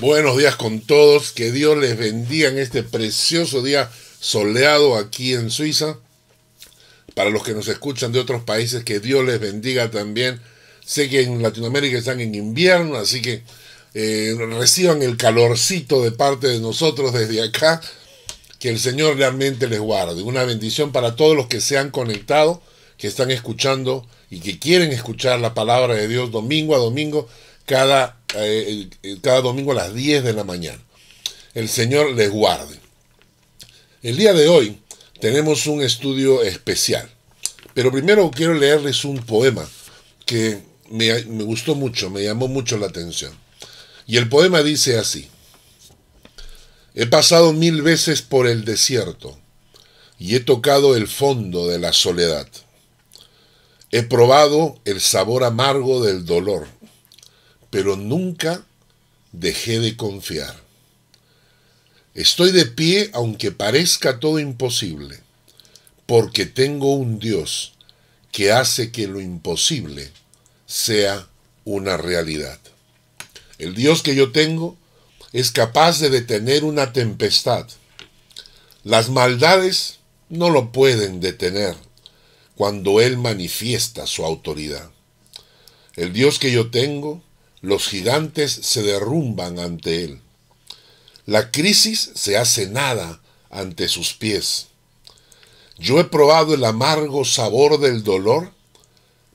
Buenos días con todos, que Dios les bendiga en este precioso día soleado aquí en Suiza. Para los que nos escuchan de otros países, que Dios les bendiga también. Sé que en Latinoamérica están en invierno, así que eh, reciban el calorcito de parte de nosotros desde acá. Que el Señor realmente les guarde. Una bendición para todos los que se han conectado, que están escuchando y que quieren escuchar la palabra de Dios domingo a domingo cada, eh, cada domingo a las 10 de la mañana. El Señor les guarde. El día de hoy tenemos un estudio especial, pero primero quiero leerles un poema que me, me gustó mucho, me llamó mucho la atención. Y el poema dice así, he pasado mil veces por el desierto y he tocado el fondo de la soledad. He probado el sabor amargo del dolor pero nunca dejé de confiar. Estoy de pie aunque parezca todo imposible, porque tengo un Dios que hace que lo imposible sea una realidad. El Dios que yo tengo es capaz de detener una tempestad. Las maldades no lo pueden detener cuando Él manifiesta su autoridad. El Dios que yo tengo los gigantes se derrumban ante él. La crisis se hace nada ante sus pies. Yo he probado el amargo sabor del dolor,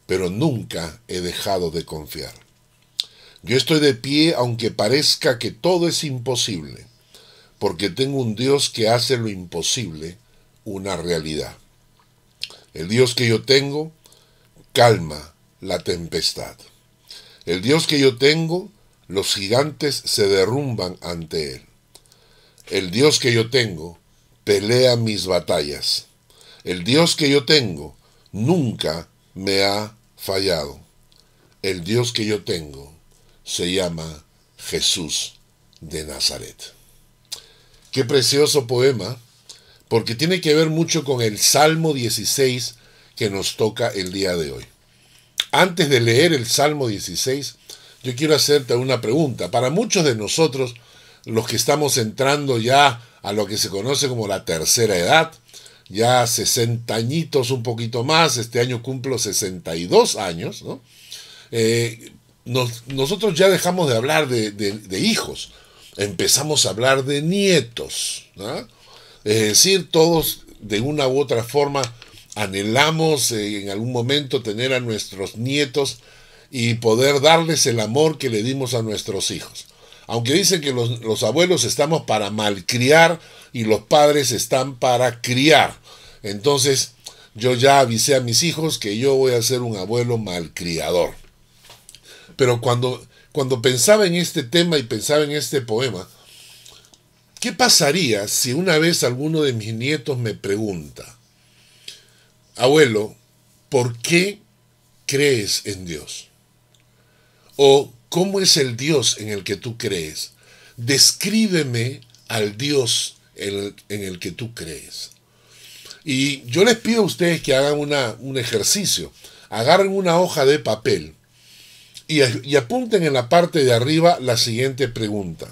pero nunca he dejado de confiar. Yo estoy de pie aunque parezca que todo es imposible, porque tengo un Dios que hace lo imposible una realidad. El Dios que yo tengo calma la tempestad. El Dios que yo tengo, los gigantes se derrumban ante él. El Dios que yo tengo, pelea mis batallas. El Dios que yo tengo, nunca me ha fallado. El Dios que yo tengo se llama Jesús de Nazaret. Qué precioso poema, porque tiene que ver mucho con el Salmo 16 que nos toca el día de hoy. Antes de leer el Salmo 16, yo quiero hacerte una pregunta. Para muchos de nosotros, los que estamos entrando ya a lo que se conoce como la tercera edad, ya 60 añitos, un poquito más, este año cumplo 62 años, ¿no? Eh, nosotros ya dejamos de hablar de, hijos, empezamos a hablar de nietos, Es decir, todos de una u otra forma anhelamos eh, en algún momento tener a nuestros nietos y poder darles el amor que le dimos a nuestros hijos. Aunque dicen que los, los abuelos estamos para malcriar y los padres están para criar. Entonces yo ya avisé a mis hijos que yo voy a ser un abuelo malcriador. Pero cuando, cuando pensaba en este tema y pensaba en este poema, ¿qué pasaría si una vez alguno de mis nietos me pregunta, abuelo, ¿por qué crees en Dios? O ¿cómo es el Dios en el que tú crees? Descríbeme al Dios en el, que tú crees. Y yo les pido a ustedes que hagan una, un ejercicio. Agarren una hoja de papel y, y apunten en la parte de arriba la siguiente pregunta.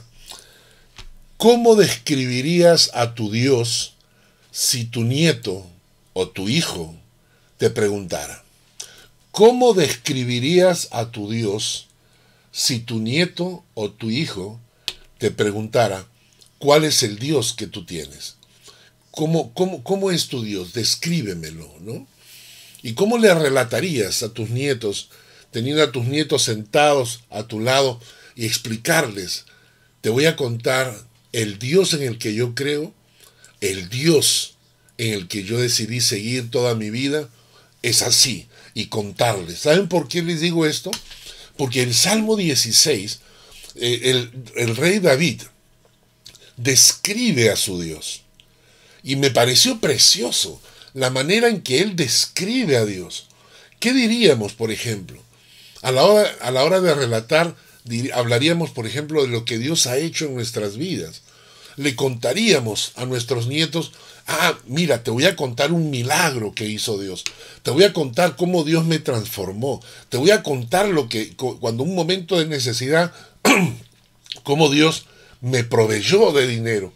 ¿Cómo describirías a tu Dios si tu nieto o tu hijo te preguntara, ¿cómo describirías a tu Dios si tu nieto o tu hijo te preguntara cuál es el Dios que tú tienes? ¿Cómo, cómo, cómo es tu Dios? Descríbemelo, ¿no? ¿Y cómo le relatarías a tus nietos, teniendo a tus nietos sentados a tu lado y explicarles, te voy a contar el Dios en el que yo creo, el Dios en el que yo decidí seguir toda mi vida, es así, y contarles. ¿Saben por qué les digo esto? Porque el Salmo 16, eh, el, el rey David describe a su Dios. Y me pareció precioso la manera en que él describe a Dios. ¿Qué diríamos, por ejemplo? A la hora, a la hora de relatar, hablaríamos, por ejemplo, de lo que Dios ha hecho en nuestras vidas. Le contaríamos a nuestros nietos Ah, mira, te voy a contar un milagro que hizo Dios. Te voy a contar cómo Dios me transformó. Te voy a contar lo que cuando un momento de necesidad cómo Dios me proveyó de dinero.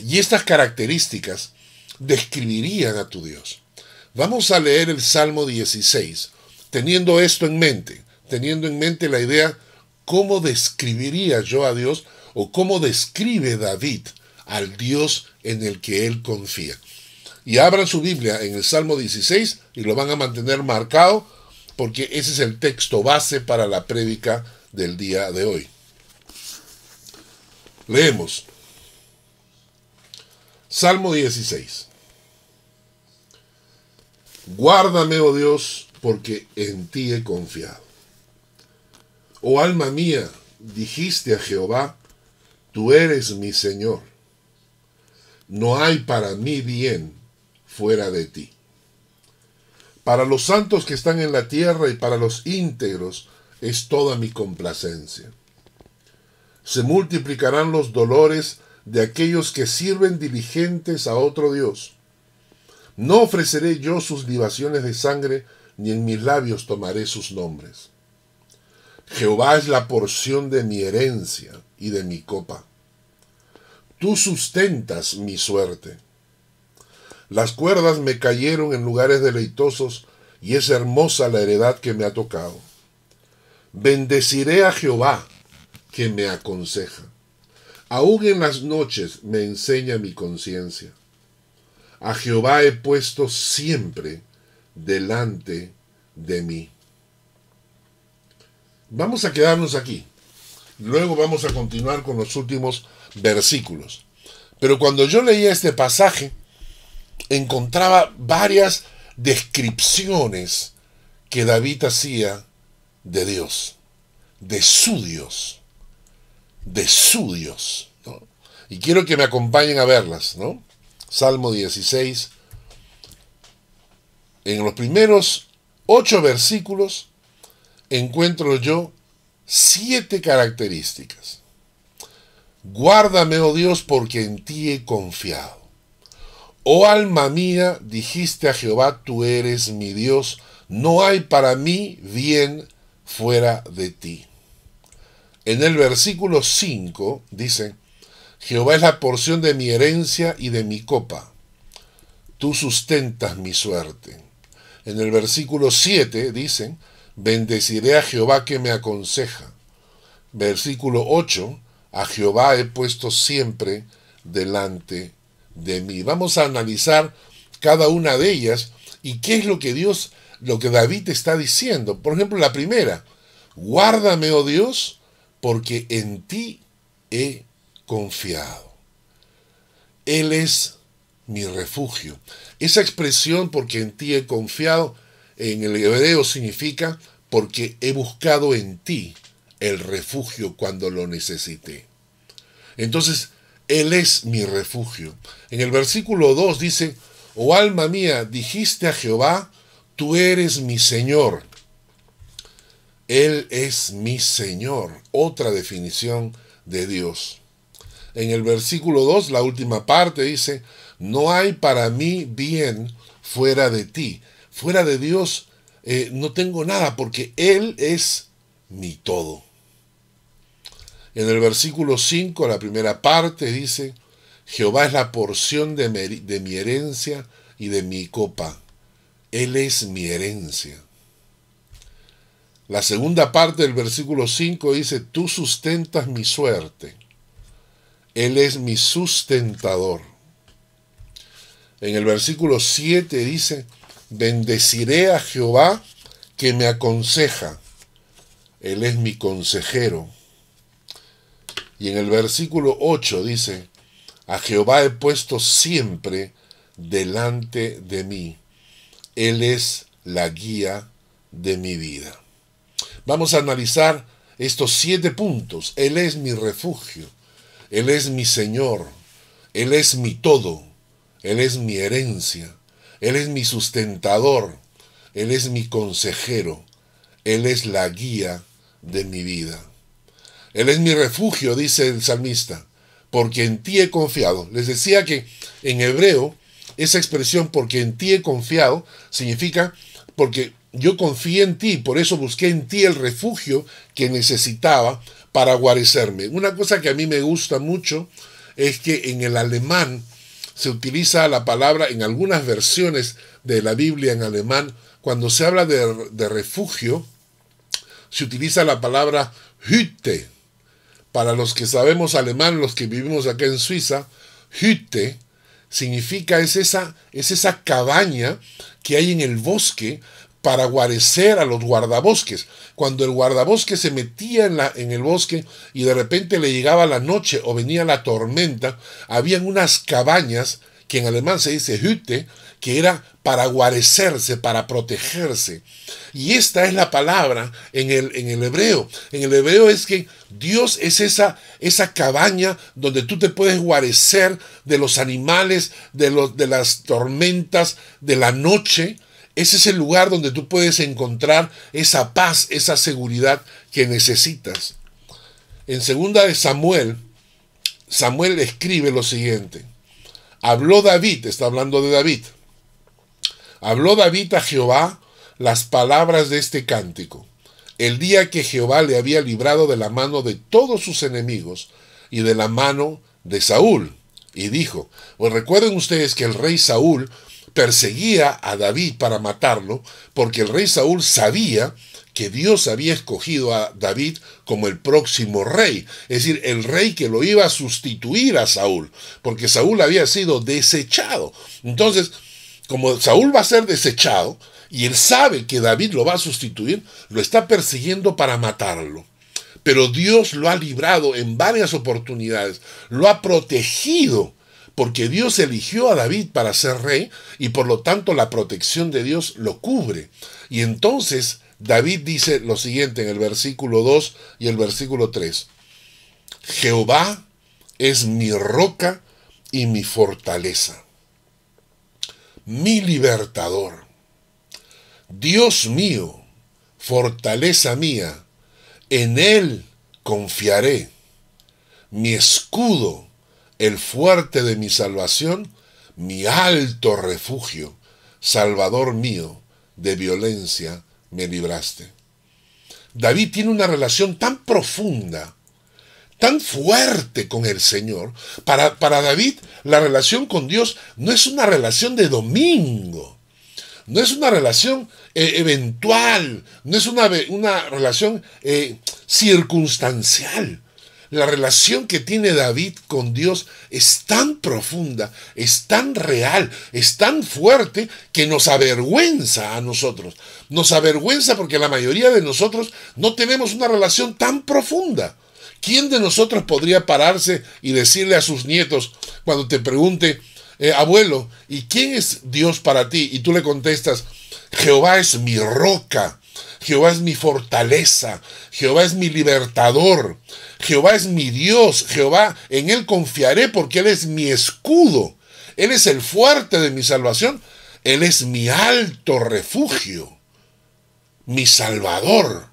Y estas características describirían a tu Dios. Vamos a leer el Salmo 16, teniendo esto en mente, teniendo en mente la idea cómo describiría yo a Dios o cómo describe David al Dios en el que él confía. Y abran su Biblia en el Salmo 16 y lo van a mantener marcado porque ese es el texto base para la prédica del día de hoy. Leemos. Salmo 16. Guárdame, oh Dios, porque en ti he confiado. Oh alma mía, dijiste a Jehová, tú eres mi Señor. No hay para mí bien fuera de ti. Para los santos que están en la tierra y para los íntegros es toda mi complacencia. Se multiplicarán los dolores de aquellos que sirven diligentes a otro Dios. No ofreceré yo sus libaciones de sangre, ni en mis labios tomaré sus nombres. Jehová es la porción de mi herencia y de mi copa. Tú sustentas mi suerte. Las cuerdas me cayeron en lugares deleitosos, y es hermosa la heredad que me ha tocado. Bendeciré a Jehová, que me aconseja. Aún en las noches me enseña mi conciencia. A Jehová he puesto siempre delante de mí. Vamos a quedarnos aquí. Luego vamos a continuar con los últimos versículos. Pero cuando yo leía este pasaje, encontraba varias descripciones que David hacía de Dios, de su Dios de su Dios. Y quiero que me acompañen a verlas, ¿no? Salmo 16. En los primeros ocho versículos encuentro yo siete características. Guárdame, oh Dios, porque en ti he confiado. Oh alma mía, dijiste a Jehová, tú eres mi Dios, no hay para mí bien fuera de ti. En el versículo 5 dice, Jehová es la porción de mi herencia y de mi copa. Tú sustentas mi suerte. En el versículo 7 dice, bendeciré a Jehová que me aconseja. Versículo 8, a Jehová he puesto siempre delante de mí. Vamos a analizar cada una de ellas y qué es lo que Dios, lo que David está diciendo. Por ejemplo, la primera, guárdame, oh Dios, porque en ti he confiado. Él es mi refugio. Esa expresión, porque en ti he confiado, en el hebreo significa porque he buscado en ti el refugio cuando lo necesité. Entonces, Él es mi refugio. En el versículo 2 dice, oh alma mía, dijiste a Jehová, tú eres mi Señor. Él es mi Señor. Otra definición de Dios. En el versículo 2, la última parte dice, no hay para mí bien fuera de ti. Fuera de Dios eh, no tengo nada porque Él es mi todo. En el versículo 5, la primera parte dice, Jehová es la porción de mi herencia y de mi copa. Él es mi herencia. La segunda parte del versículo 5 dice, tú sustentas mi suerte. Él es mi sustentador. En el versículo 7 dice, bendeciré a Jehová que me aconseja. Él es mi consejero. Y en el versículo 8 dice, a Jehová he puesto siempre delante de mí. Él es la guía de mi vida. Vamos a analizar estos siete puntos. Él es mi refugio, Él es mi Señor, Él es mi todo, Él es mi herencia, Él es mi sustentador, Él es mi consejero, Él es la guía de mi vida. Él es mi refugio, dice el salmista, porque en ti he confiado. Les decía que en hebreo esa expresión porque en ti he confiado significa porque yo confié en ti, por eso busqué en ti el refugio que necesitaba para guarecerme. Una cosa que a mí me gusta mucho es que en el alemán se utiliza la palabra, en algunas versiones de la Biblia en alemán, cuando se habla de, de refugio, se utiliza la palabra Hütte. Para los que sabemos alemán, los que vivimos acá en Suiza, Hütte significa es esa, es esa cabaña que hay en el bosque para guarecer a los guardabosques. Cuando el guardabosque se metía en, la, en el bosque y de repente le llegaba la noche o venía la tormenta, habían unas cabañas que en alemán se dice Hütte, que era para guarecerse, para protegerse. Y esta es la palabra en el, en el hebreo. En el hebreo es que Dios es esa, esa cabaña donde tú te puedes guarecer de los animales, de, los, de las tormentas, de la noche. Ese es el lugar donde tú puedes encontrar esa paz, esa seguridad que necesitas. En segunda de Samuel, Samuel escribe lo siguiente. Habló David, está hablando de David. Habló David a Jehová las palabras de este cántico. El día que Jehová le había librado de la mano de todos sus enemigos y de la mano de Saúl. Y dijo, pues recuerden ustedes que el rey Saúl perseguía a David para matarlo, porque el rey Saúl sabía que Dios había escogido a David como el próximo rey, es decir, el rey que lo iba a sustituir a Saúl, porque Saúl había sido desechado. Entonces, como Saúl va a ser desechado, y él sabe que David lo va a sustituir, lo está persiguiendo para matarlo. Pero Dios lo ha librado en varias oportunidades, lo ha protegido, porque Dios eligió a David para ser rey y por lo tanto la protección de Dios lo cubre. Y entonces David dice lo siguiente en el versículo 2 y el versículo 3. Jehová es mi roca y mi fortaleza, mi libertador. Dios mío, fortaleza mía, en Él confiaré. Mi escudo, el fuerte de mi salvación, mi alto refugio, Salvador mío, de violencia me libraste. David tiene una relación tan profunda, tan fuerte con el Señor. Para, para David, la relación con Dios no es una relación de domingo, no es una relación eh, eventual, no es una, una relación eh, circunstancial. La relación que tiene David con Dios es tan profunda, es tan real, es tan fuerte que nos avergüenza a nosotros. Nos avergüenza porque la mayoría de nosotros no tenemos una relación tan profunda. ¿Quién de nosotros podría pararse y decirle a sus nietos cuando te pregunte, eh, abuelo, ¿y quién es Dios para ti? Y tú le contestas, Jehová es mi roca, Jehová es mi fortaleza, Jehová es mi libertador, Jehová es mi Dios, Jehová, en Él confiaré porque Él es mi escudo, Él es el fuerte de mi salvación, Él es mi alto refugio, mi salvador.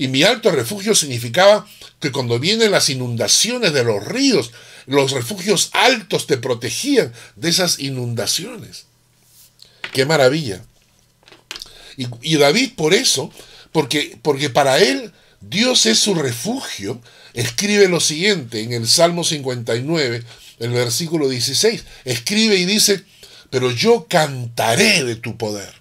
Y mi alto refugio significaba que cuando vienen las inundaciones de los ríos, los refugios altos te protegían de esas inundaciones. Qué maravilla. Y, David por eso, porque, porque para él Dios es su refugio, escribe lo siguiente en el Salmo 59, el versículo 16. Escribe y dice, pero yo cantaré de tu poder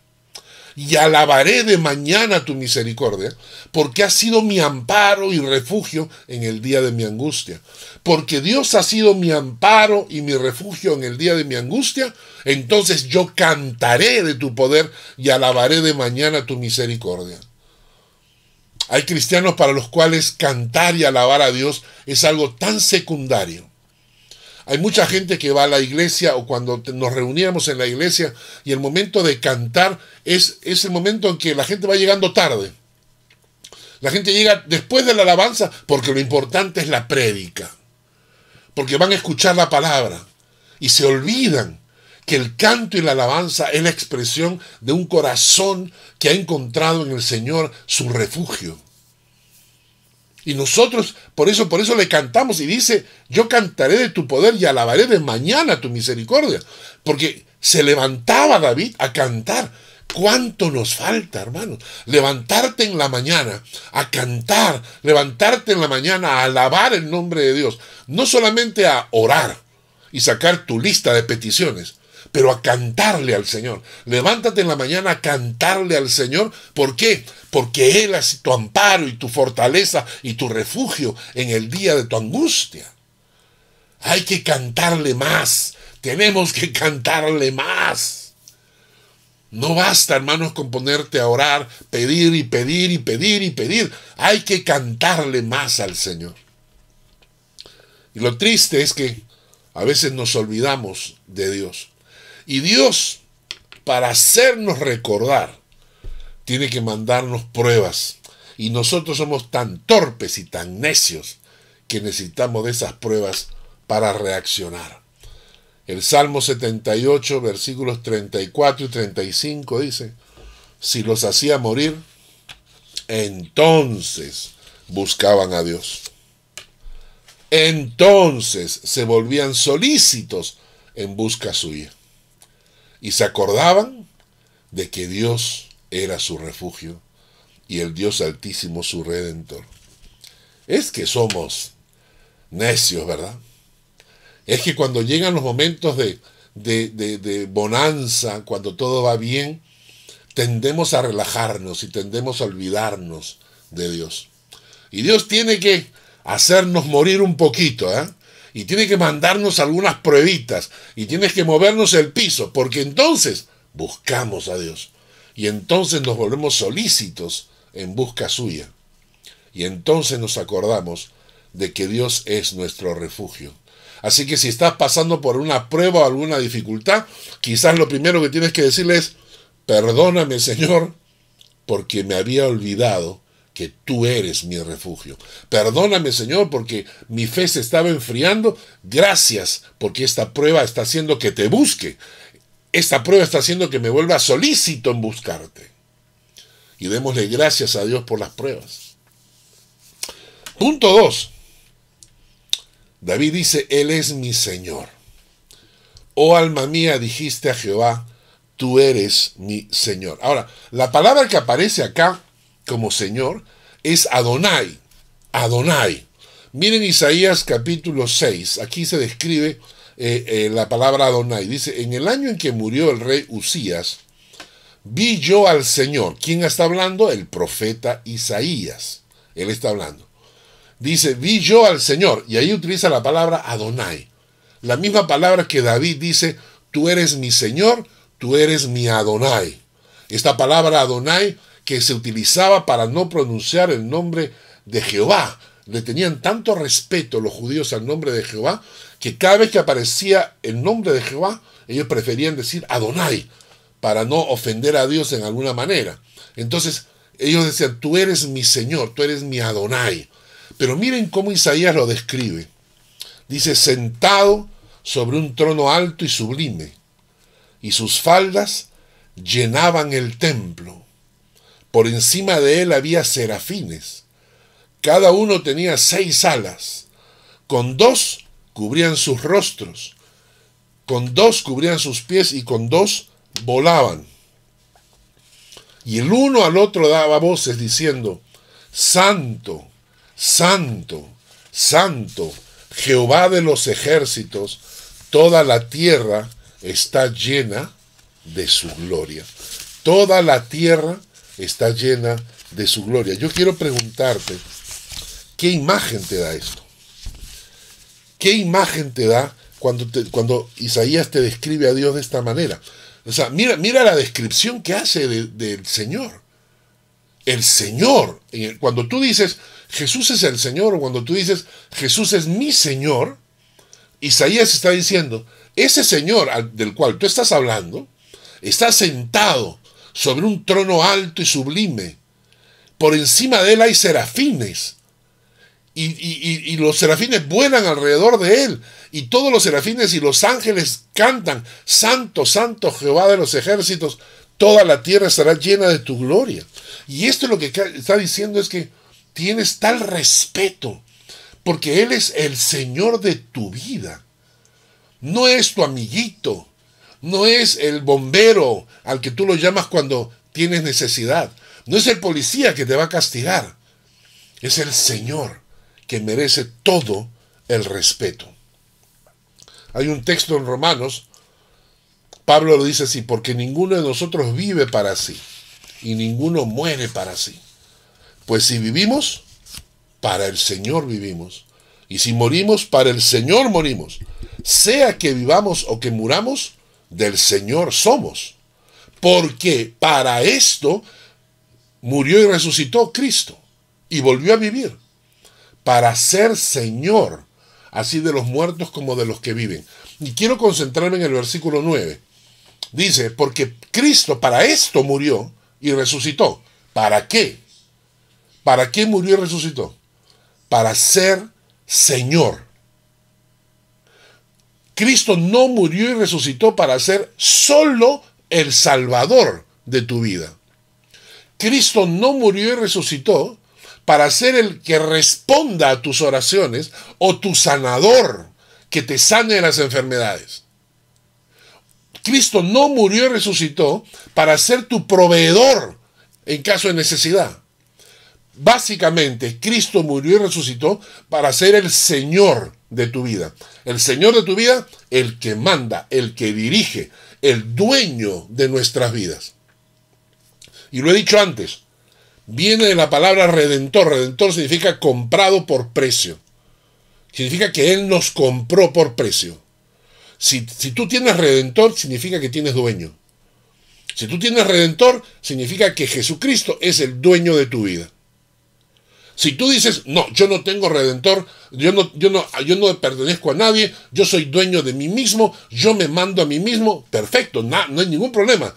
y alabaré de mañana tu misericordia, porque has sido mi amparo y refugio en el día de mi angustia. Porque Dios ha sido mi amparo y mi refugio en el día de mi angustia, entonces yo cantaré de tu poder y alabaré de mañana tu misericordia. Hay cristianos para los cuales cantar y alabar a Dios es algo tan secundario hay mucha gente que va a la iglesia o cuando nos reuníamos en la iglesia y el momento de cantar es, es el momento en que la gente va llegando tarde. La gente llega después de la alabanza porque lo importante es la prédica. Porque van a escuchar la palabra y se olvidan que el canto y la alabanza es la expresión de un corazón que ha encontrado en el Señor su refugio. Y nosotros, por eso, por eso le cantamos y dice, yo cantaré de tu poder y alabaré de mañana tu misericordia. Porque se levantaba David a cantar ¿Cuánto nos falta, hermanos? Levantarte en la mañana a cantar, levantarte en la mañana a alabar el nombre de Dios, no solamente a orar y sacar tu lista de peticiones, pero a cantarle al Señor. Levántate en la mañana a cantarle al Señor. ¿Por qué? Porque Él es tu amparo y tu fortaleza y tu refugio en el día de tu angustia. Hay que cantarle más. Tenemos que cantarle más. No basta, hermanos, con ponerte a orar, pedir y pedir y pedir y pedir. Hay que cantarle más al Señor. Y lo triste es que a veces nos olvidamos de Dios. Y Dios, para hacernos recordar, tiene que mandarnos pruebas. Y nosotros somos tan torpes y tan necios que necesitamos de esas pruebas para reaccionar. El Salmo 78, versículos 34 y 35 dice, si los hacía morir, entonces buscaban a Dios. Entonces se volvían solícitos en busca suya. Y se acordaban de que Dios era su refugio y el Dios altísimo su redentor. Es que somos necios, ¿verdad? es que cuando llegan los momentos de, de, bonanza, cuando todo va bien, tendemos a relajarnos y tendemos a olvidarnos de Dios. Y Dios tiene que hacernos morir un poquito, ¿eh? Y tiene que mandarnos algunas pruebitas y tienes que movernos el piso, porque entonces buscamos a Dios. Y entonces nos volvemos solícitos en busca suya. Y entonces nos acordamos de que Dios es nuestro refugio. Así que si estás pasando por una prueba o alguna dificultad, quizás lo primero que tienes que decirle es, perdóname Señor, porque me había olvidado que tú eres mi refugio. Perdóname Señor, porque mi fe se estaba enfriando. Gracias, porque esta prueba está haciendo que te busque. Esta prueba está haciendo que me vuelva solícito en buscarte. Y démosle gracias a Dios por las pruebas. Punto 2. David dice, Él es mi Señor. Oh alma mía, dijiste a Jehová, tú eres mi Señor. Ahora, la palabra que aparece acá como Señor es Adonai. Adonai. Miren Isaías capítulo 6, aquí se describe eh, eh, la palabra Adonai. Dice, en el año en que murió el rey Usías, vi yo al Señor. ¿Quién está hablando? El profeta Isaías. Él está hablando dice, vi yo al Señor, y ahí utiliza la palabra Adonai. La misma palabra que David dice, tú eres mi Señor, tú eres mi Adonai. Esta palabra Adonai que se utilizaba para no pronunciar el nombre de Jehová. Le tenían tanto respeto los judíos al nombre de Jehová que cada vez que aparecía el nombre de Jehová, ellos preferían decir Adonai para no ofender a Dios en alguna manera. Entonces ellos decían, tú eres mi Señor, tú eres mi Adonai. Pero miren cómo Isaías lo describe. Dice, sentado sobre un trono alto y sublime, y sus faldas llenaban el templo. Por encima de él había serafines. Cada uno tenía seis alas. Con dos cubrían sus rostros, con dos cubrían sus pies y con dos volaban. Y el uno al otro daba voces diciendo, Santo, Santo, santo, Jehová de los ejércitos, toda la tierra está llena de su gloria. Toda la tierra está llena de su gloria. Yo quiero preguntarte, ¿qué imagen te da esto? ¿Qué imagen te da cuando, cuando Isaías te describe a Dios de esta manera? O sea, mira, mira la descripción que hace del Señor. El Señor, cuando tú dices, Jesús es el Señor, o cuando tú dices, Jesús es mi Señor, Isaías está diciendo, ese Señor del cual tú estás hablando, está sentado sobre un trono alto y sublime. Por encima de él hay serafines. Y, y, los serafines vuelan alrededor de él. Y todos los serafines y los ángeles cantan, Santo, Santo Jehová de los ejércitos, toda la tierra estará llena de tu gloria. Y esto lo que está diciendo es que tienes tal respeto, porque Él es el Señor de tu vida. No es tu amiguito, no es el bombero al que tú lo llamas cuando tienes necesidad. No es el policía que te va a castigar. Es el Señor que merece todo el respeto. Hay un texto en Romanos, Pablo lo dice así, porque ninguno de nosotros vive para sí y ninguno muere para sí. Pues si vivimos, para el Señor vivimos. Y si morimos, para el Señor morimos. Sea que vivamos o que muramos, del Señor somos. Porque para esto murió y resucitó Cristo y volvió a vivir. Para ser Señor, así de los muertos como de los que viven. Y quiero concentrarme en el versículo 9. Dice, porque Cristo para esto murió y resucitó. ¿Para qué? ¿Para qué murió y resucitó? Para ser Señor. Cristo no murió y resucitó para ser solo el Salvador de tu vida. Cristo no murió y resucitó para ser el que responda a tus oraciones o tu sanador que te sane de las enfermedades. Cristo no murió y resucitó para ser tu proveedor en caso de necesidad. Básicamente, Cristo murió y resucitó para ser el Señor de tu vida. El Señor de tu vida, el que manda, el que dirige, el dueño de nuestras vidas. Y lo he dicho antes, viene de la palabra redentor. Redentor significa comprado por precio. Significa que Él nos compró por precio. Si, tú tienes redentor, significa que tienes dueño. Si tú tienes redentor, significa que Jesucristo es el dueño de tu vida. Si tú dices, no, yo no tengo redentor, yo no, yo no, yo no pertenezco a nadie, yo soy dueño de mí mismo, yo me mando a mí mismo, perfecto, no hay ningún problema,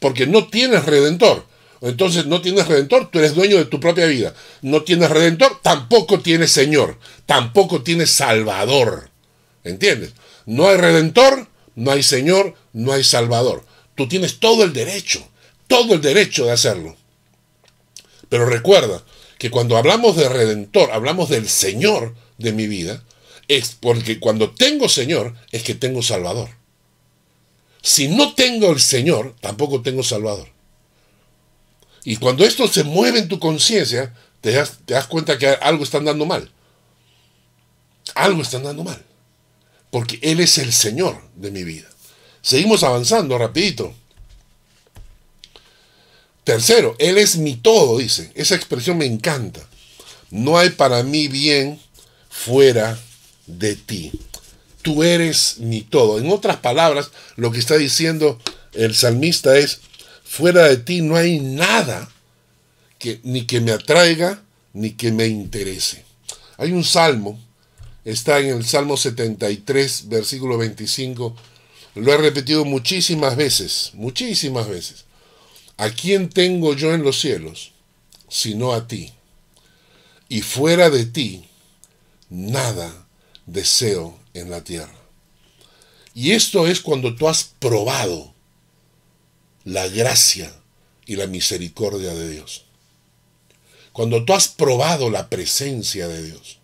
porque no tienes redentor. Entonces no tienes redentor, tú eres dueño de tu propia vida. No tienes redentor, tampoco tienes Señor, tampoco tienes Salvador. ¿Entiendes? No hay redentor, no hay Señor, no hay Salvador. Tú tienes todo el derecho, todo el derecho de hacerlo. Pero recuerda que cuando hablamos de redentor, hablamos del Señor de mi vida, es porque cuando tengo Señor es que tengo Salvador. Si no tengo el Señor, tampoco tengo Salvador. Y cuando esto se mueve en tu conciencia, te das, te das cuenta que algo está andando mal. Algo está andando mal porque Él es el Señor de mi vida. Seguimos avanzando rapidito. Tercero, Él es mi todo, dice. Esa expresión me encanta. No hay para mí bien fuera de ti. Tú eres mi todo. En otras palabras, lo que está diciendo el salmista es, fuera de ti no hay nada que ni que me atraiga ni que me interese. Hay un salmo está en el Salmo 73, versículo 25. Lo he repetido muchísimas veces, muchísimas veces. ¿A quién tengo yo en los cielos? Sino a ti. Y fuera de ti, nada deseo en la tierra. Y esto es cuando tú has probado la gracia y la misericordia de Dios. Cuando tú has probado la presencia de Dios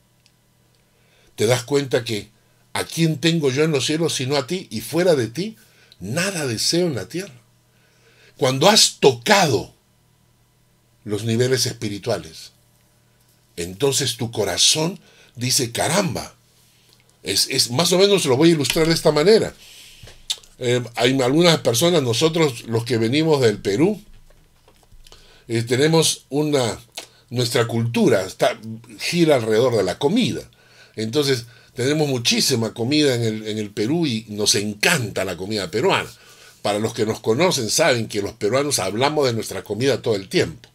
te das cuenta que a quién tengo yo en los cielos sino a ti y fuera de ti nada deseo en la tierra. Cuando has tocado los niveles espirituales, entonces tu corazón dice, caramba, es, más o menos lo voy a ilustrar de esta manera. Eh, hay algunas personas, nosotros los que venimos del Perú, eh, tenemos una, nuestra cultura gira alrededor de la comida. Entonces, tenemos muchísima comida en el, en el Perú y nos encanta la comida peruana. Para los que nos conocen saben que los peruanos hablamos de nuestra comida todo el tiempo.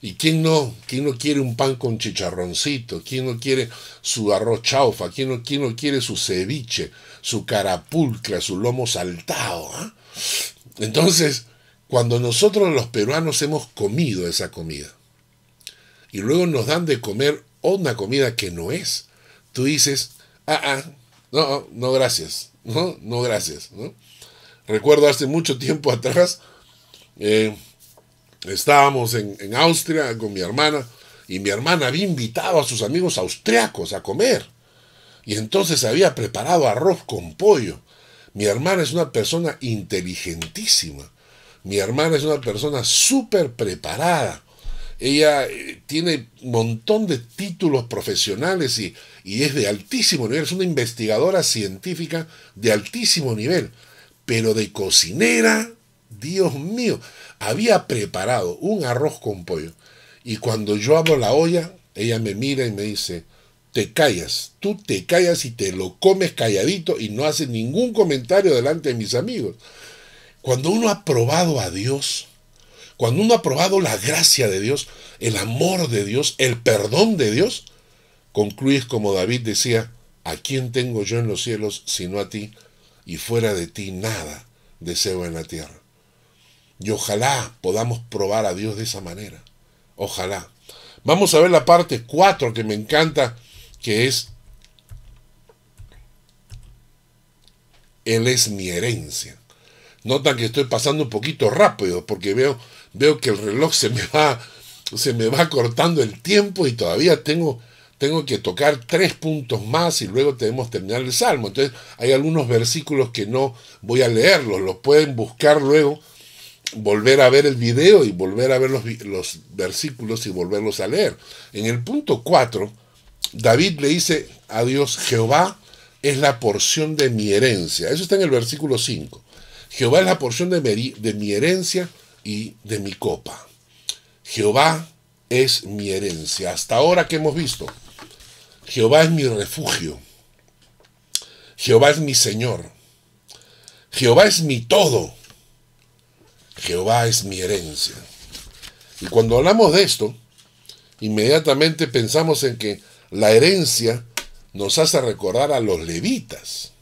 ¿Y quién no, quién no quiere un pan con chicharroncito? ¿Quién no quiere su arroz chaufa? ¿Quién no, quién no quiere su ceviche, su carapulcra, su lomo saltado? Ah? Entonces, cuando nosotros los peruanos hemos comido esa comida y luego nos dan de comer una comida que no es, tú dices, ah, ah, no, no, gracias, no, no, gracias. ¿no? Recuerdo hace mucho tiempo atrás, eh, estábamos en, Austria con mi hermana y mi hermana había invitado a sus amigos austriacos a comer. Y entonces había preparado arroz con pollo. Mi hermana es una persona inteligentísima. Mi hermana es una persona súper preparada. Ella eh, tiene un montón de títulos profesionales y, y es de altísimo nivel. Es una investigadora científica de altísimo nivel. Pero de cocinera, Dios mío, había preparado un arroz con pollo. Y cuando yo abro la olla, ella me mira y me dice, te callas, tú te callas y te lo comes calladito y no haces ningún comentario delante de mis amigos. Cuando uno ha probado a Dios, cuando uno ha probado la gracia de Dios, el amor de Dios, el perdón de Dios, concluyes como David decía, ¿a quién tengo yo en los cielos sino a ti? Y fuera de ti nada deseo en la tierra. Y ojalá podamos probar a Dios de esa manera. Ojalá. Vamos a ver la parte 4 que me encanta, que es, Él es mi herencia. Notan que estoy pasando un poquito rápido porque veo, veo que el reloj se me va, se me va cortando el tiempo y todavía tengo, tengo que tocar tres puntos más y luego tenemos que terminar el salmo. Entonces hay algunos versículos que no voy a leerlos, los pueden buscar luego volver a ver el video y volver a ver los, los, versículos y volverlos a leer. En el punto 4, David le dice a Dios, Jehová es la porción de mi herencia. Eso está en el versículo 5. Jehová es la porción de de mi herencia y de mi copa. Jehová es mi herencia. Hasta ahora que hemos visto, Jehová es mi refugio. Jehová es mi Señor. Jehová es mi todo. Jehová es mi herencia. Y cuando hablamos de esto, inmediatamente pensamos en que la herencia nos hace recordar a los levitas.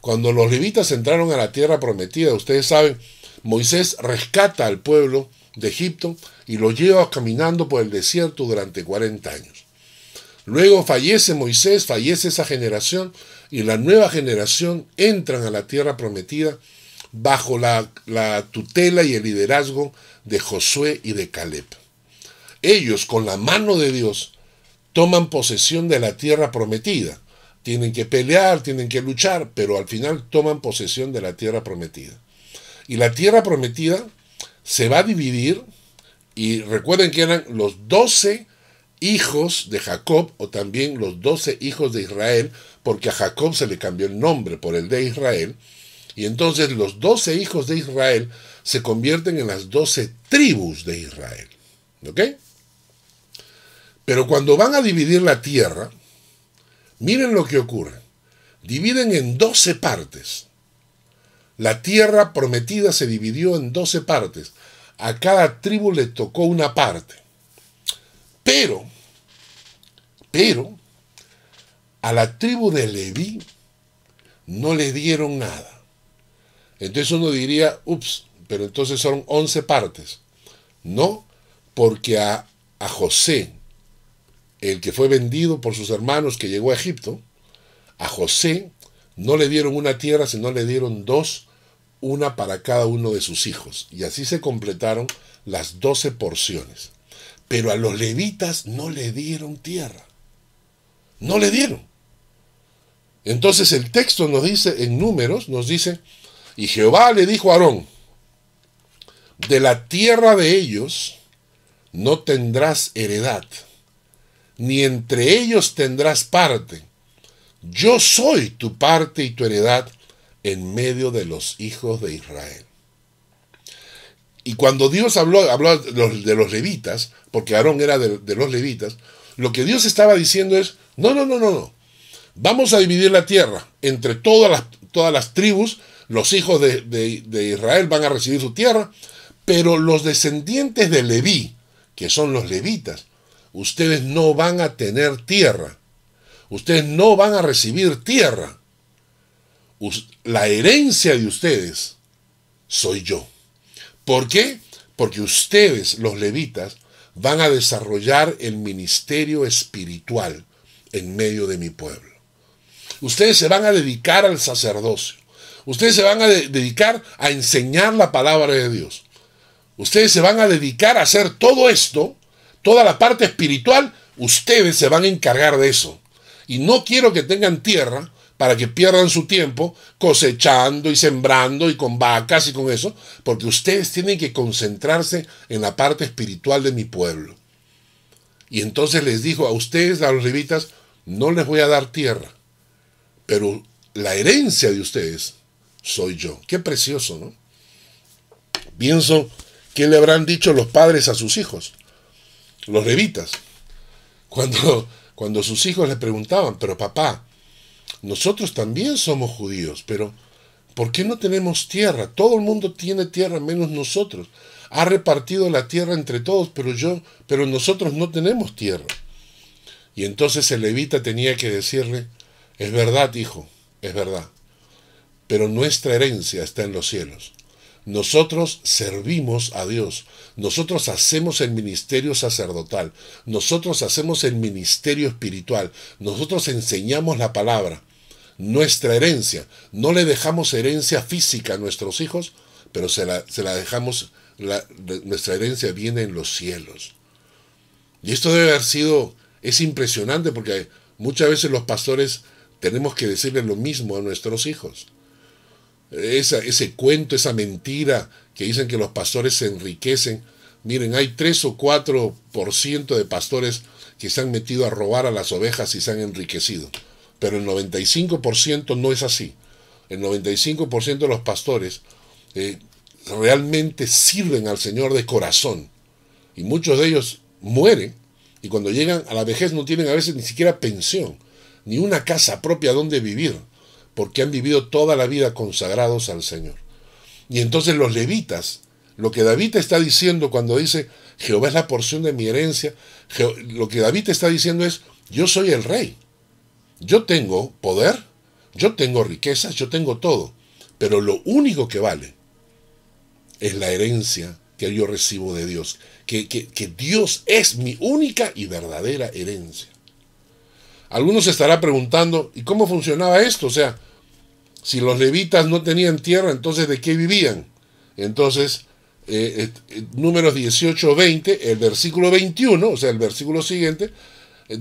Cuando los levitas entraron a la tierra prometida, ustedes saben, Moisés rescata al pueblo de Egipto y lo lleva caminando por el desierto durante 40 años. Luego fallece Moisés, fallece esa generación y la nueva generación entran a la tierra prometida bajo la, tutela y el liderazgo de Josué y de Caleb. Ellos, con la mano de Dios, toman posesión de la tierra prometida. Tienen que pelear, tienen que luchar, pero al final toman posesión de la tierra prometida. Y la tierra prometida se va a dividir, y recuerden que eran los doce hijos de Jacob, o también los doce hijos de Israel, porque a Jacob se le cambió el nombre por el de Israel, y entonces los doce hijos de Israel se convierten en las doce tribus de Israel. ¿Ok? Pero cuando van a dividir la tierra, miren lo que ocurre. Dividen en doce partes. La tierra prometida se dividió en doce partes. A cada tribu le tocó una parte. Pero, pero, a la tribu de Leví no le dieron nada. Entonces uno diría, ups, pero entonces son 11 partes. No, porque a, a José, el que fue vendido por sus hermanos que llegó a Egipto, a José no le dieron una tierra, sino le dieron dos, una para cada uno de sus hijos. Y así se completaron las doce porciones. Pero a los levitas no le dieron tierra. No le dieron. Entonces el texto nos dice, en números, nos dice y Jehová le dijo a Aarón, de la tierra de ellos no tendrás heredad, ni entre ellos tendrás parte. Yo soy tu parte y tu heredad en medio de los hijos de Israel. Y cuando Dios habló, de, los, levitas, porque Aarón era de, de, los levitas, lo que Dios estaba diciendo es, no, no, no, no, no. Vamos a dividir la tierra entre todas las, todas las tribus los hijos de, Israel van a recibir su tierra, pero los descendientes de Leví, que son los levitas, ustedes no van a tener tierra. Ustedes no van a recibir tierra. La herencia de ustedes soy yo. ¿Por qué? Porque ustedes, los levitas, van a desarrollar el ministerio espiritual en medio de mi pueblo. Ustedes se van a dedicar al sacerdocio. Ustedes se van a dedicar a enseñar la palabra de Dios. Ustedes se van a dedicar a hacer todo esto, toda la parte espiritual, ustedes se van a encargar de eso. Y no quiero que tengan tierra para que pierdan su tiempo cosechando y sembrando y con vacas y con eso, porque ustedes tienen que concentrarse en la parte espiritual de mi pueblo. Y entonces les dijo a ustedes, a los levitas, no les voy a dar tierra, pero la herencia de ustedes soy yo. Qué precioso, ¿no? Pienso, ¿qué le habrán dicho los padres a sus hijos? Los levitas. Cuando, cuando sus hijos le preguntaban, pero papá, nosotros también somos judíos, pero ¿por qué no tenemos tierra? Todo el mundo tiene tierra menos nosotros. Ha repartido la tierra entre todos, pero yo, pero nosotros no tenemos tierra. Y entonces el levita tenía que decirle, es verdad, hijo, es verdad, pero nuestra herencia está en los cielos. Nosotros servimos a Dios, nosotros hacemos el ministerio sacerdotal, nosotros hacemos el ministerio espiritual, nosotros enseñamos la palabra nuestra herencia. No le dejamos herencia física a nuestros hijos, pero se la, dejamos, nuestra herencia viene en los cielos. Y esto debe haber sido, es impresionante porque muchas veces los pastores tenemos que decirle lo mismo a nuestros hijos. ese cuento, esa mentira que dicen que los pastores se enriquecen. Miren, hay 3 o 4% de pastores que se han metido a robar a las ovejas y se han enriquecido. Pero el 95% no es así. El 95% de los pastores eh, realmente sirven al Señor de corazón. Y muchos de ellos mueren y cuando llegan a la vejez no tienen a veces ni siquiera pensión, ni una casa propia donde vivir, porque han vivido toda la vida consagrados al Señor. Y entonces los levitas, lo que David está diciendo cuando dice, Jehová es la porción de mi herencia, lo que David está diciendo es, yo soy el rey. Yo tengo poder, yo tengo riquezas, yo tengo todo, pero lo único que vale es la herencia que yo recibo de Dios, que, Dios es mi única y verdadera herencia. Algunos se estará preguntando, ¿y cómo funcionaba esto? O sea, si los levitas no tenían tierra, entonces ¿de qué vivían? Entonces, eh, eh, números 18, 20, el versículo 21, o sea, el versículo siguiente, eh,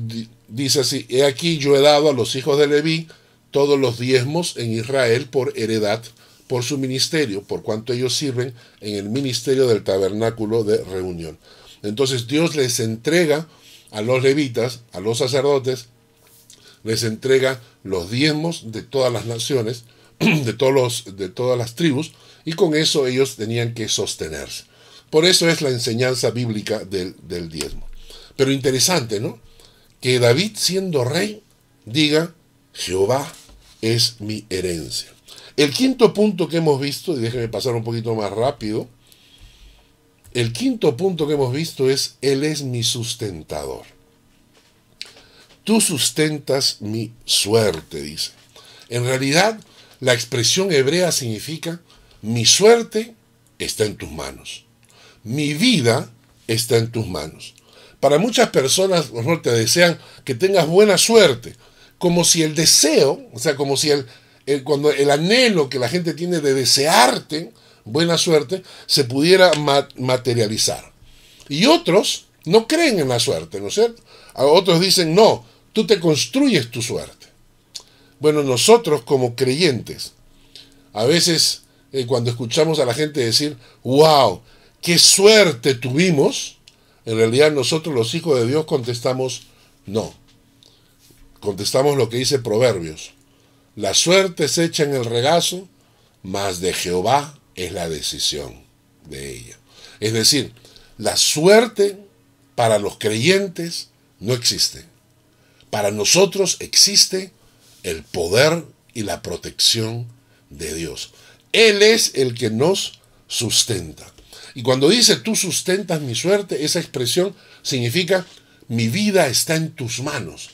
dice así, he aquí yo he dado a los hijos de Leví todos los diezmos en Israel por heredad, por su ministerio, por cuanto ellos sirven en el ministerio del tabernáculo de reunión. Entonces Dios les entrega a los levitas, a los sacerdotes, les entrega los diezmos de todas las naciones, de, todos los, de todas las tribus, y con eso ellos tenían que sostenerse. Por eso es la enseñanza bíblica del, del diezmo. Pero interesante, ¿no? Que David siendo rey diga, Jehová es mi herencia. El quinto punto que hemos visto, y déjeme pasar un poquito más rápido, el quinto punto que hemos visto es, Él es mi sustentador. Tú sustentas mi suerte, dice. En realidad, la expresión hebrea significa, mi suerte está en tus manos. Mi vida está en tus manos. Para muchas personas, por te desean que tengas buena suerte, como si el deseo, o sea, como si el, cuando el anhelo que la gente tiene de desearte buena suerte se pudiera materializar. Y otros no creen en la suerte, ¿no es cierto? otros dicen, no, tú te construyes tu suerte. Bueno, nosotros como creyentes, a veces eh, cuando escuchamos a la gente decir, wow, qué suerte tuvimos, en realidad nosotros los hijos de Dios contestamos no. Contestamos lo que dice Proverbios. La suerte se echa en el regazo, mas de Jehová es la decisión de ella. Es decir, la suerte para los creyentes no existe. Para nosotros existe el poder y la protección de Dios. Él es el que nos sustenta. Y cuando dice tú sustentas mi suerte, esa expresión significa mi vida está en tus manos.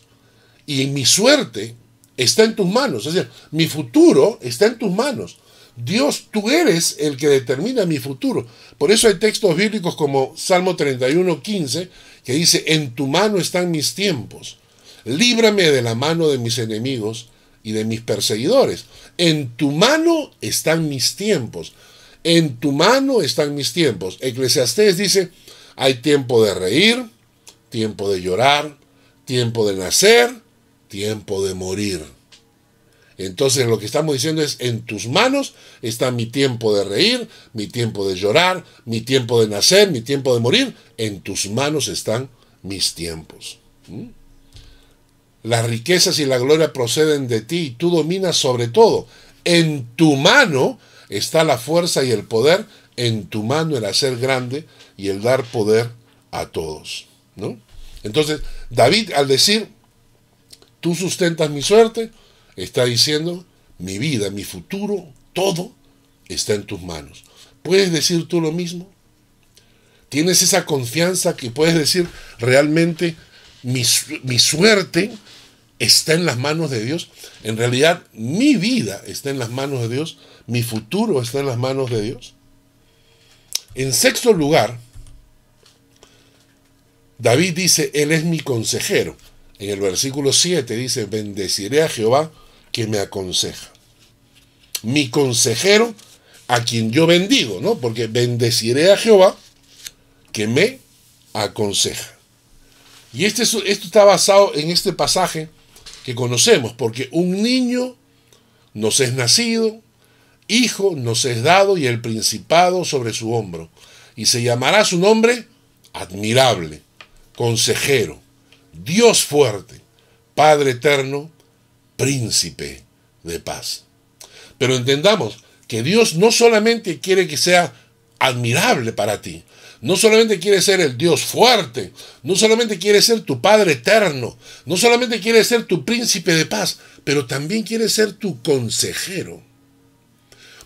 Y mi suerte está en tus manos. Es decir, mi futuro está en tus manos. Dios, tú eres el que determina mi futuro. Por eso hay textos bíblicos como Salmo 31, 15, que dice, en tu mano están mis tiempos. Líbrame de la mano de mis enemigos y de mis perseguidores. En tu mano están mis tiempos. En tu mano están mis tiempos. Eclesiastés dice, hay tiempo de reír, tiempo de llorar, tiempo de nacer, tiempo de morir. Entonces lo que estamos diciendo es, en tus manos está mi tiempo de reír, mi tiempo de llorar, mi tiempo de nacer, mi tiempo de morir. En tus manos están mis tiempos. ¿Mm? Las riquezas y la gloria proceden de ti y tú dominas sobre todo. En tu mano está la fuerza y el poder, en tu mano el hacer grande y el dar poder a todos. ¿no? Entonces, David al decir, tú sustentas mi suerte, está diciendo, mi vida, mi futuro, todo está en tus manos. ¿Puedes decir tú lo mismo? ¿Tienes esa confianza que puedes decir realmente mi, mi suerte está en las manos de Dios? En realidad mi vida está en las manos de Dios, mi futuro está en las manos de Dios. En sexto lugar, David dice, Él es mi consejero. En el versículo 7 dice, bendeciré a Jehová que me aconseja. Mi consejero a quien yo bendigo, ¿no? Porque bendeciré a Jehová que me aconseja. Y este, esto está basado en este pasaje que conocemos, porque un niño nos es nacido, hijo nos es dado y el principado sobre su hombro. Y se llamará su nombre admirable, consejero, Dios fuerte, Padre eterno, príncipe de paz. Pero entendamos que Dios no solamente quiere que sea admirable para ti, no solamente quiere ser el Dios fuerte, no solamente quiere ser tu Padre eterno, no solamente quiere ser tu príncipe de paz, pero también quiere ser tu consejero.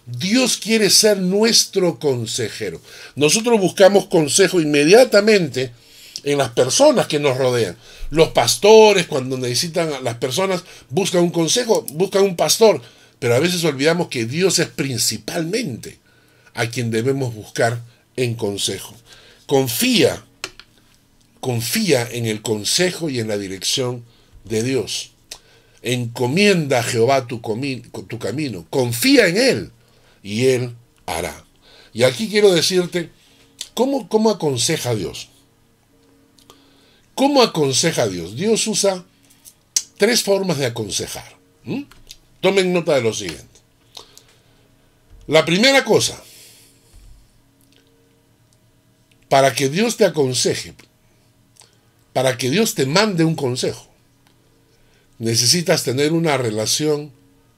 Dios quiere ser nuestro consejero. Nosotros buscamos consejo inmediatamente en las personas que nos rodean. Los pastores, cuando necesitan las personas, buscan un consejo, buscan un pastor, pero a veces olvidamos que Dios es principalmente a quien debemos buscar en consejo. Confía, confía en el consejo y en la dirección de Dios. Encomienda a Jehová tu, camino, confía en Él y Él hará. Y aquí quiero decirte, ¿cómo, cómo aconseja Dios? ¿Cómo aconseja Dios? Dios usa tres formas de aconsejar. Tomen nota de lo siguiente. La primera cosa, para que Dios te aconseje, para que Dios te mande un consejo, necesitas tener una relación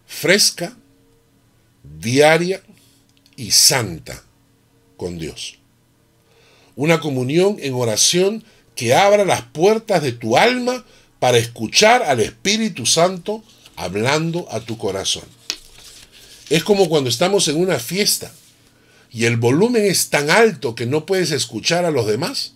fresca, diaria y santa con Dios. Una comunión en oración que abra las puertas de tu alma para escuchar al Espíritu Santo hablando a tu corazón. Es como cuando estamos en una fiesta y el volumen es tan alto que no puedes escuchar a los demás.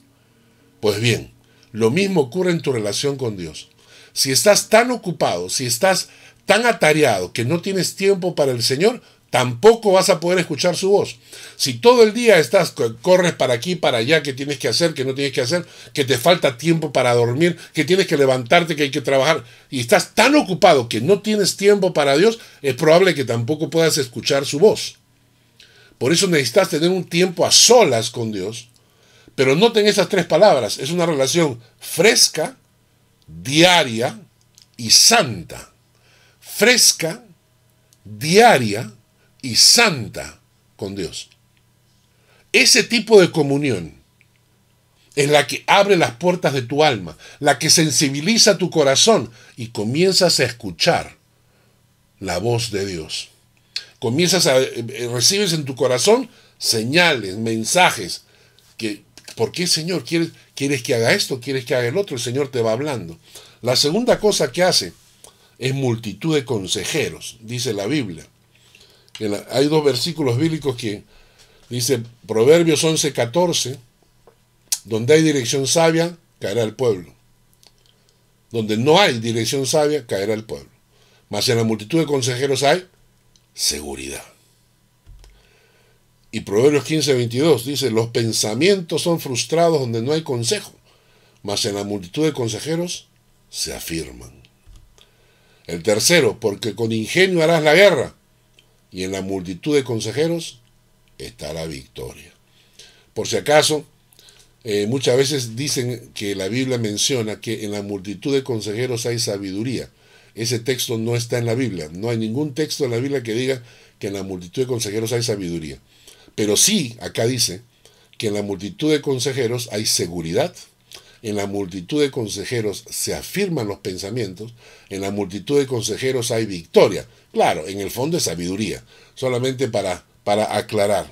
Pues bien, lo mismo ocurre en tu relación con Dios. Si estás tan ocupado, si estás tan atareado que no tienes tiempo para el Señor, tampoco vas a poder escuchar su voz. Si todo el día estás, corres para aquí, para allá, que tienes que hacer, que no tienes que hacer, que te falta tiempo para dormir, que tienes que levantarte, que hay que trabajar, y estás tan ocupado que no tienes tiempo para Dios, es probable que tampoco puedas escuchar su voz. Por eso necesitas tener un tiempo a solas con Dios, pero noten esas tres palabras, es una relación fresca, diaria y santa. Fresca, diaria y santa con Dios. Ese tipo de comunión es la que abre las puertas de tu alma, la que sensibiliza tu corazón y comienzas a escuchar la voz de Dios. Comienzas a eh, recibes en tu corazón señales, mensajes que ¿por qué Señor quieres quieres que haga esto, quieres que haga el otro? El Señor te va hablando. La segunda cosa que hace es multitud de consejeros, dice la Biblia hay dos versículos bíblicos que dice Proverbios 11, 14, donde hay dirección sabia, caerá el pueblo. Donde no hay dirección sabia, caerá el pueblo. Mas en la multitud de consejeros hay seguridad. Y Proverbios 15, 22 dice, los pensamientos son frustrados donde no hay consejo, mas en la multitud de consejeros se afirman. El tercero, porque con ingenio harás la guerra, y en la multitud de consejeros está la victoria. Por si acaso, eh, muchas veces dicen que la Biblia menciona que en la multitud de consejeros hay sabiduría. Ese texto no está en la Biblia. No hay ningún texto en la Biblia que diga que en la multitud de consejeros hay sabiduría. Pero sí, acá dice que en la multitud de consejeros hay seguridad, en la multitud de consejeros se afirman los pensamientos, en la multitud de consejeros hay victoria. Claro, en el fondo es sabiduría, solamente para, para aclarar.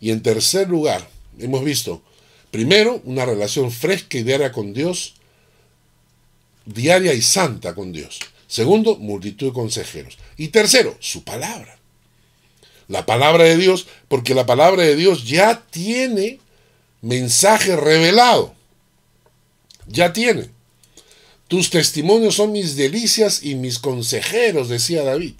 Y en tercer lugar, hemos visto, primero, una relación fresca y diaria con Dios, diaria y santa con Dios. Segundo, multitud de consejeros. Y tercero, su palabra. La palabra de Dios, porque la palabra de Dios ya tiene mensaje revelado. Ya tiene. Tus testimonios son mis delicias y mis consejeros, decía David.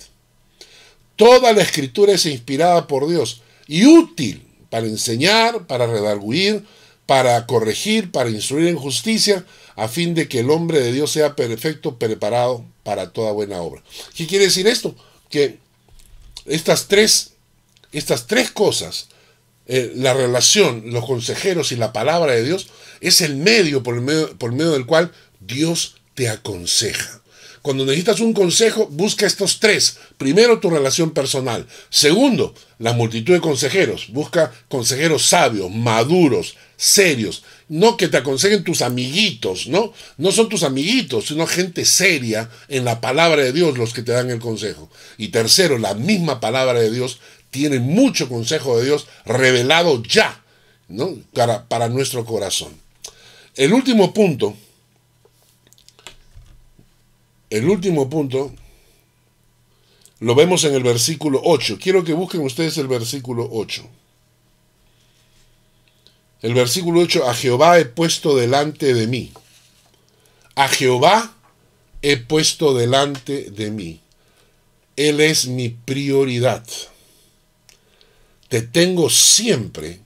Toda la escritura es inspirada por Dios y útil para enseñar, para redarguir, para corregir, para instruir en justicia, a fin de que el hombre de Dios sea perfecto, preparado para toda buena obra. ¿Qué quiere decir esto? Que estas tres, estas tres cosas, eh, la relación, los consejeros y la palabra de Dios, es el medio por, el medio por medio del cual Dios te aconseja. Cuando necesitas un consejo, busca estos tres. Primero, tu relación personal. Segundo, la multitud de consejeros. Busca consejeros sabios, maduros, serios. No que te aconsejen tus amiguitos, ¿no? No son tus amiguitos, sino gente seria en la palabra de Dios los que te dan el consejo. Y tercero, la misma palabra de Dios tiene mucho consejo de Dios revelado ya, ¿no? Para, para nuestro corazón. El último punto el último punto lo vemos en el versículo 8. Quiero que busquen ustedes el versículo 8. El versículo 8, a Jehová he puesto delante de mí. A Jehová he puesto delante de mí. Él es mi prioridad. Te tengo siempre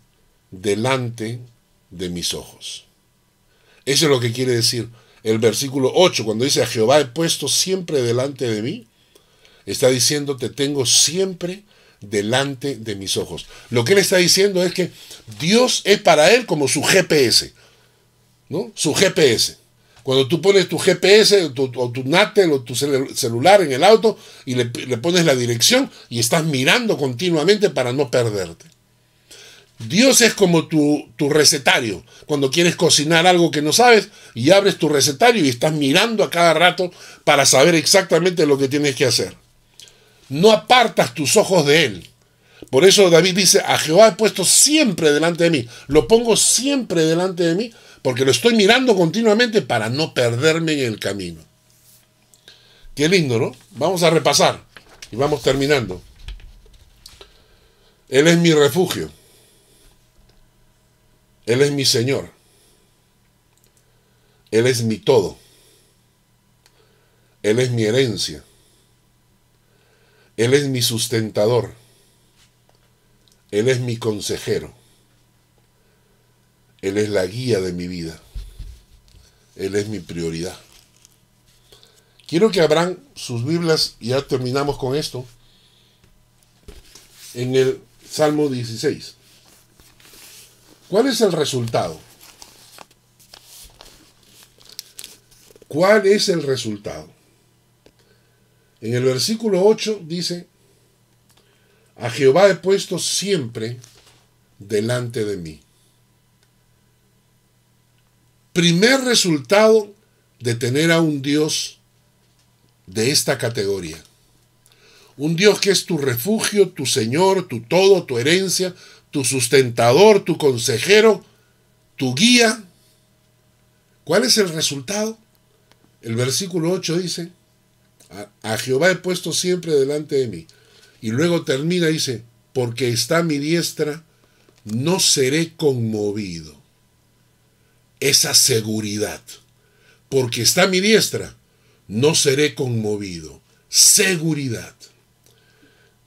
delante de mis ojos. Eso es lo que quiere decir el versículo 8, cuando dice a Jehová he puesto siempre delante de mí, está diciendo te tengo siempre delante de mis ojos. Lo que él está diciendo es que Dios es para él como su GPS, ¿no? Su GPS. Cuando tú pones tu GPS o tu Natel o tu celular en el auto y le, le pones la dirección y estás mirando continuamente para no perderte. Dios es como tu, tu, recetario. Cuando quieres cocinar algo que no sabes y abres tu recetario y estás mirando a cada rato para saber exactamente lo que tienes que hacer. No apartas tus ojos de Él. Por eso David dice, a Jehová he puesto siempre delante de mí. Lo pongo siempre delante de mí porque lo estoy mirando continuamente para no perderme en el camino. Qué lindo, ¿no? Vamos a repasar y vamos terminando. Él es mi refugio. Él es mi Señor. Él es mi todo. Él es mi herencia. Él es mi sustentador. Él es mi consejero. Él es la guía de mi vida. Él es mi prioridad. Quiero que abran sus Biblias, ya terminamos con esto, en el Salmo 16. ¿Cuál es el resultado? ¿Cuál es el resultado? En el versículo 8 dice, a Jehová he puesto siempre delante de mí. Primer resultado de tener a un Dios de esta categoría. Un Dios que es tu refugio, tu Señor, tu todo, tu herencia, tu sustentador, tu consejero, tu guía. ¿Cuál es el resultado? El versículo 8 dice, a, Jehová he puesto siempre delante de mí. Y luego termina, dice, porque está mi diestra, no seré conmovido. Esa seguridad. Porque está mi diestra, no seré conmovido. Seguridad.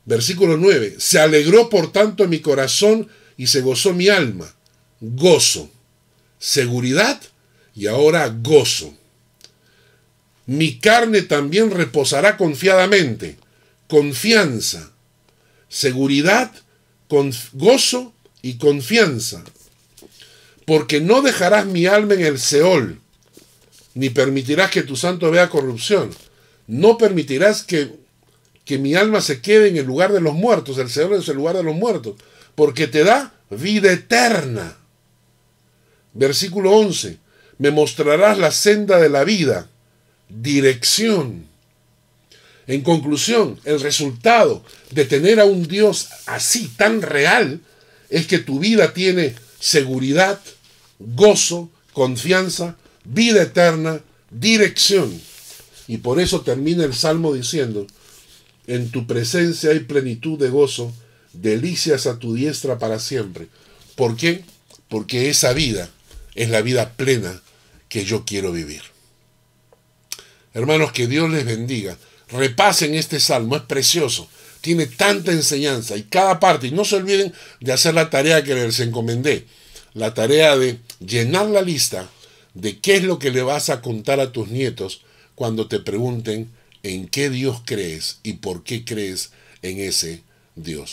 Versículo 9. Se alegró por tanto mi corazón y se gozó mi alma. Gozo. Seguridad y ahora gozo. Mi carne también reposará confiadamente. Confianza. Seguridad, gozo y confianza. Porque no dejarás mi alma en el Seol, ni permitirás que tu santo vea corrupción. no permitirás que, que mi alma se quede en el lugar de los muertos, el Señor es el lugar de los muertos, porque te da vida eterna. Versículo 11, me mostrarás la senda de la vida, dirección. En conclusión, el resultado de tener a un Dios así tan real es que tu vida tiene seguridad, gozo, confianza, vida eterna, dirección. Y por eso termina el Salmo diciendo, en tu presencia hay plenitud de gozo, delicias a tu diestra para siempre. ¿Por qué? Porque esa vida es la vida plena que yo quiero vivir. Hermanos, que Dios les bendiga. Repasen este salmo, es precioso. Tiene tanta enseñanza y cada parte. Y no se olviden de hacer la tarea que les encomendé. La tarea de llenar la lista de qué es lo que le vas a contar a tus nietos cuando te pregunten en qué Dios crees y por qué crees en ese Dios.